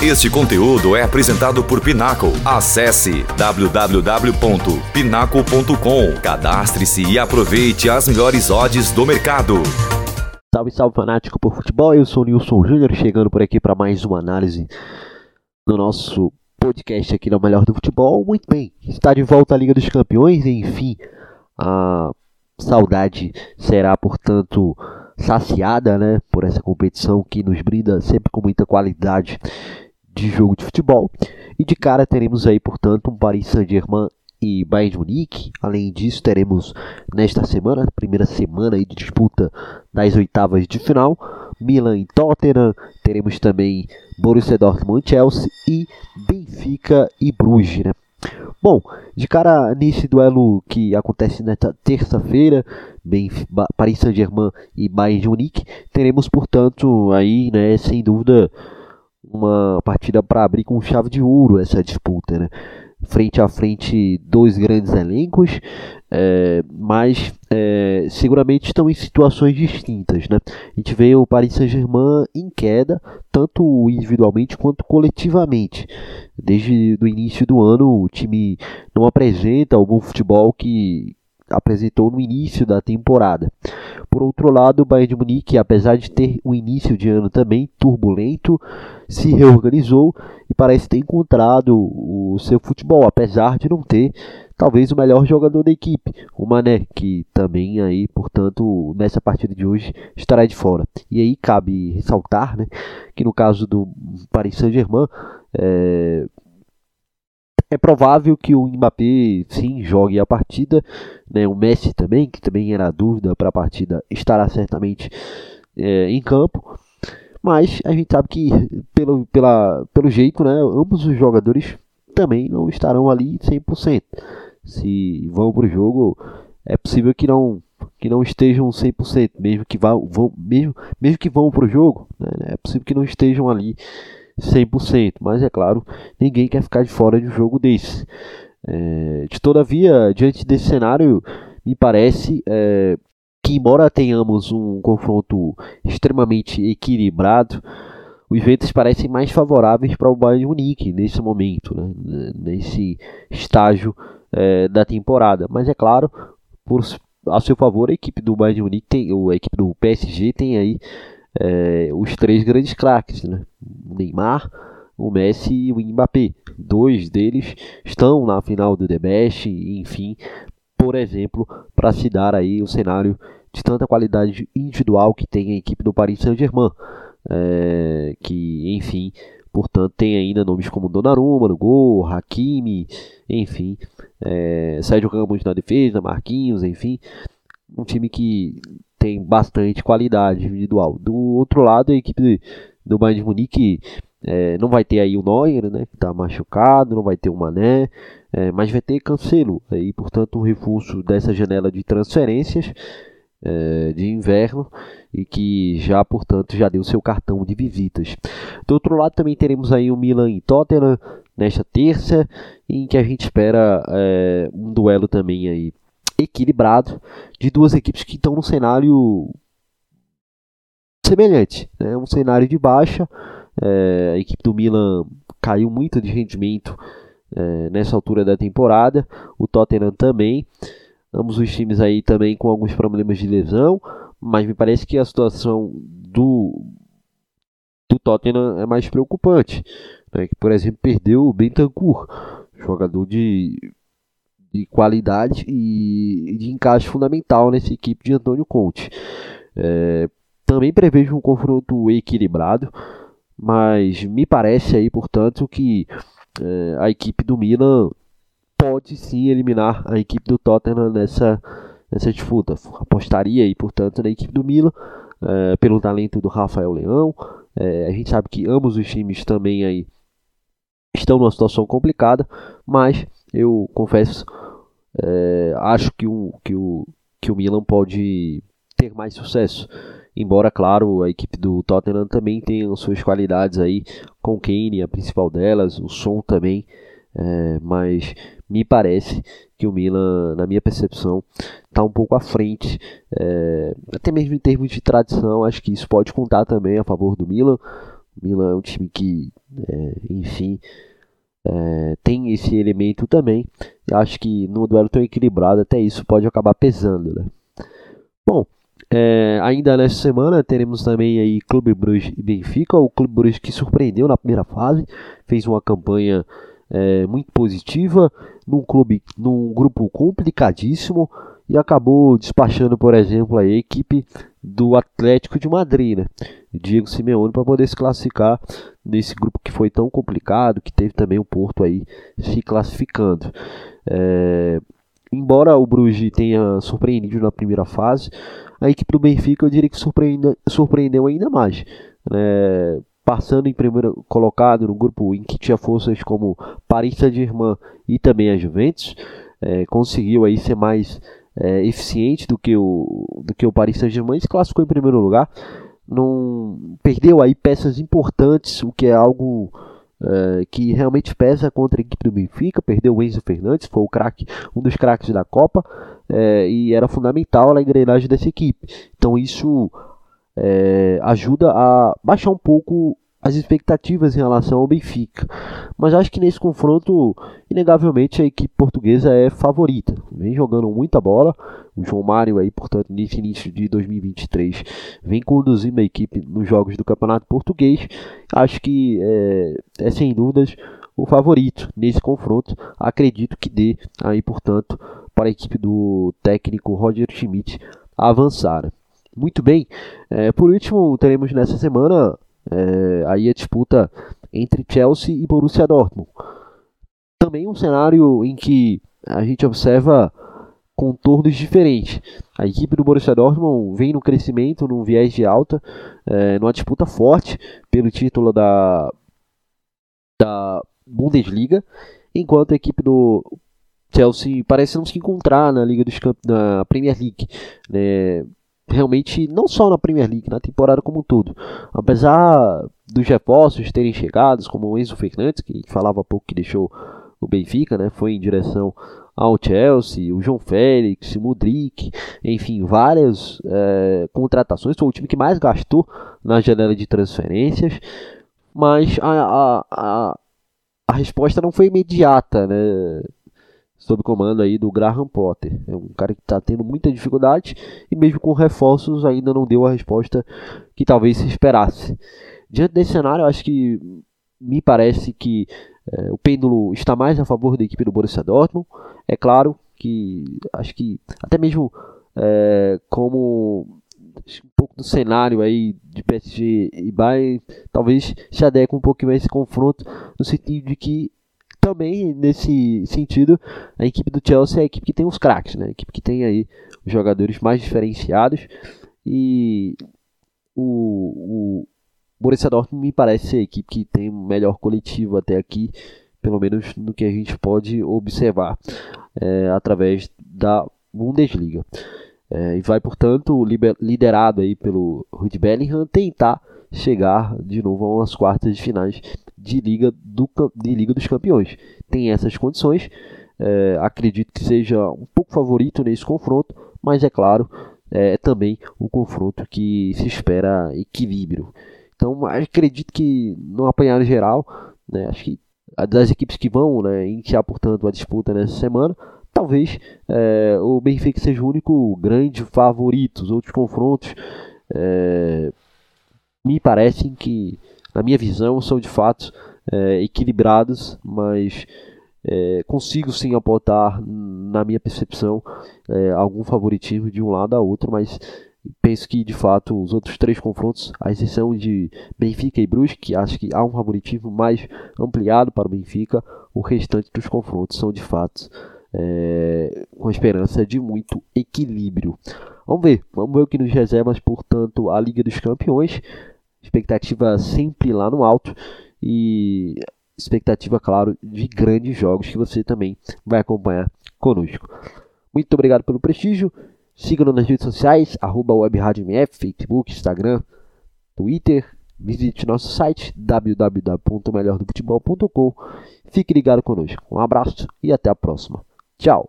Este conteúdo é apresentado por Pinaco. Acesse www.pinaco.com. Cadastre-se e aproveite as melhores odds do mercado. Salve, salve fanático por futebol. Eu sou o Nilson Júnior, chegando por aqui para mais uma análise no nosso podcast aqui no Melhor do Futebol. Muito bem, está de volta a Liga dos Campeões, enfim, a saudade será, portanto, saciada, né, por essa competição que nos brinda sempre com muita qualidade de jogo de futebol. E de cara teremos aí, portanto, um Paris Saint-Germain e Bayern de Munique. Além disso, teremos nesta semana, primeira semana aí de disputa das oitavas de final, Milan e Tottenham. Teremos também Borussia Dortmund Chelsea e Benfica e Bruges, né? Bom, de cara nesse duelo que acontece nesta terça-feira, Paris Saint-Germain e Bayern de Munique, teremos, portanto, aí, né, sem dúvida, uma partida para abrir com chave de ouro essa disputa, né? Frente a frente, dois grandes elencos, é, mas é, seguramente estão em situações distintas. Né? A gente vê o Paris Saint-Germain em queda, tanto individualmente quanto coletivamente. Desde o início do ano, o time não apresenta algum futebol que, apresentou no início da temporada. Por outro lado, o Bayern de Munique, apesar de ter um início de ano também turbulento, se reorganizou e parece ter encontrado o seu futebol, apesar de não ter talvez o melhor jogador da equipe, o Mané, que também aí, portanto, nessa partida de hoje estará de fora. E aí cabe ressaltar, né, que no caso do Paris Saint-Germain, é, é provável que o Mbappé sim jogue a partida, né? O Messi também, que também era dúvida para a partida, estará certamente é, em campo. Mas a gente sabe que pelo, pela, pelo jeito, né, ambos os jogadores também não estarão ali 100%. Se vão para o jogo, é possível que não que não estejam 100%, mesmo que vão, vão mesmo, mesmo que vão para o jogo, né, é possível que não estejam ali 100%, mas é claro, ninguém quer ficar de fora de um jogo desse. É, de todavia, diante desse cenário, me parece é, que, embora tenhamos um confronto extremamente equilibrado, os ventos parecem mais favoráveis para o Bayern Munique nesse momento, né, nesse estágio é, da temporada. Mas é claro, por, a seu favor, a equipe do Bayern Munique tem, a equipe do PSG tem aí é, os três grandes craques, né? o Neymar, o Messi e o Mbappé. Dois deles estão na final do The Best, enfim, por exemplo, para se dar aí o cenário de tanta qualidade individual que tem a equipe do Paris Saint-Germain, é, que, enfim, portanto, tem ainda nomes como Donnarumma no gol, Hakimi, enfim, é, Sérgio Ramos na defesa, Marquinhos, enfim, um time que tem bastante qualidade individual. Do outro lado, a equipe do Bayern de Munique é, não vai ter aí o Neuer, né, que está machucado, não vai ter o Mané, é, mas vai ter Cancelo, e portanto um reforço dessa janela de transferências é, de inverno e que já, portanto, já deu seu cartão de visitas. Do outro lado também teremos aí o Milan e Tottenham nesta terça, em que a gente espera é, um duelo também aí equilibrado de duas equipes que estão no cenário semelhante, né? um cenário de baixa. É, a equipe do Milan caiu muito de rendimento é, nessa altura da temporada, o Tottenham também. Ambos os times aí também com alguns problemas de lesão, mas me parece que a situação do, do Tottenham é mais preocupante. Né? Que, por exemplo, perdeu o Bentancur, jogador de de qualidade e de encaixe fundamental nessa equipe de Antônio Conte. É, também prevejo um confronto equilibrado, mas me parece aí, portanto, que é, a equipe do Milan pode sim eliminar a equipe do Tottenham nessa, nessa disputa. Apostaria aí, portanto, na equipe do Milan, é, pelo talento do Rafael Leão. É, a gente sabe que ambos os times também aí estão numa situação complicada, mas eu confesso, é, acho que o, que, o, que o Milan pode ter mais sucesso. Embora, claro, a equipe do Tottenham também tenha suas qualidades aí, com Kane, a principal delas, o som também, é, mas me parece que o Milan, na minha percepção, está um pouco à frente, é, até mesmo em termos de tradição, acho que isso pode contar também a favor do Milan, Milan é um time que, é, enfim, é, tem esse elemento também. Acho que no duelo tão equilibrado, até isso pode acabar pesando. Né? Bom, é, ainda nessa semana teremos também aí Clube Bruges e Benfica. O Clube Bruges que surpreendeu na primeira fase, fez uma campanha é, muito positiva num clube, num grupo complicadíssimo e acabou despachando, por exemplo, a equipe do Atlético de Madrid, né? Diego Simeone para poder se classificar nesse grupo que foi tão complicado, que teve também o Porto aí se classificando. É, embora o Bruges tenha surpreendido na primeira fase, a equipe do Benfica eu diria que surpreende, surpreendeu ainda mais. Né? Passando em primeiro colocado no grupo em que tinha forças como Paris Saint-Germain e também a Juventus, é, conseguiu aí ser mais é, eficiente do que o, do que o Paris Saint-Germain, se classificou em primeiro lugar, não perdeu aí peças importantes, o que é algo é, que realmente pesa contra a equipe do Benfica, perdeu o Enzo Fernandes, foi o craque, um dos craques da Copa, é, e era fundamental na engrenagem dessa equipe. Então isso é, ajuda a baixar um pouco as expectativas em relação ao Benfica. Mas acho que nesse confronto, inegavelmente, a equipe portuguesa é favorita. Vem jogando muita bola. O João Mário aí, portanto, nesse início de 2023, vem conduzindo a equipe nos jogos do Campeonato Português. Acho que é, é sem dúvidas o favorito nesse confronto. Acredito que dê aí, portanto, para a equipe do técnico Roger Schmidt avançar. Muito bem. É, por último, teremos nessa semana é, aí a disputa entre Chelsea e Borussia Dortmund. Também um cenário em que a gente observa contornos diferentes. A equipe do Borussia Dortmund vem no crescimento, num viés de alta, é, numa disputa forte pelo título da, da Bundesliga, enquanto a equipe do Chelsea parece não se encontrar na Liga dos Camp na Premier League. Né? Realmente não só na Premier League, na temporada como um todo. Apesar dos reforços terem chegado, como o Enzo Fernandes, que falava há pouco que deixou o Benfica, né, foi em direção ao Chelsea, o João Félix, o Mudrik, enfim, várias é, contratações. Foi o time que mais gastou na janela de transferências, mas a, a, a, a resposta não foi imediata, né? Sob comando aí do Graham Potter. É um cara que está tendo muita dificuldade e mesmo com reforços ainda não deu a resposta que talvez se esperasse. Diante desse cenário, acho que me parece que é, o pêndulo está mais a favor da equipe do Borussia Dortmund. É claro que acho que até mesmo é, como um pouco do cenário aí de PSG e Bayern, talvez se adeque um pouco mais esse confronto no sentido de que também, nesse sentido, a equipe do Chelsea é a equipe que tem os craques, né? A equipe que tem aí os jogadores mais diferenciados. E o, o Borussia Dortmund me parece ser a equipe que tem o melhor coletivo até aqui, pelo menos no que a gente pode observar é, através da Bundesliga. É, e vai, portanto, liderado aí pelo Ruud Bellingham, tentar chegar de novo a umas quartas de finais de Liga, do, de Liga dos Campeões. Tem essas condições, é, acredito que seja um pouco favorito nesse confronto, mas é claro, é também um confronto que se espera equilíbrio. Então acredito que no apanhado geral, né, acho que das equipes que vão né, iniciar, portanto, a disputa nessa semana, talvez é, o Benfica seja o único grande favorito. Os outros confrontos é, me parecem que, na minha visão, são de fato é, equilibrados, mas é, consigo sim apontar, na minha percepção, é, algum favoritismo de um lado a outro, mas penso que de fato os outros três confrontos, a exceção de Benfica e Brusque, acho que há um favoritismo mais ampliado para o Benfica, o restante dos confrontos são de fato é, com esperança de muito equilíbrio. Vamos ver, vamos ver o que nos reserva, portanto, a Liga dos Campeões. Expectativa sempre lá no alto e expectativa, claro, de grandes jogos que você também vai acompanhar conosco. Muito obrigado pelo prestígio. Siga-nos nas redes sociais, arroba WebRadioMF, Facebook, Instagram, Twitter. Visite nosso site www.melhordofutebol.com. Fique ligado conosco. Um abraço e até a próxima. Chao.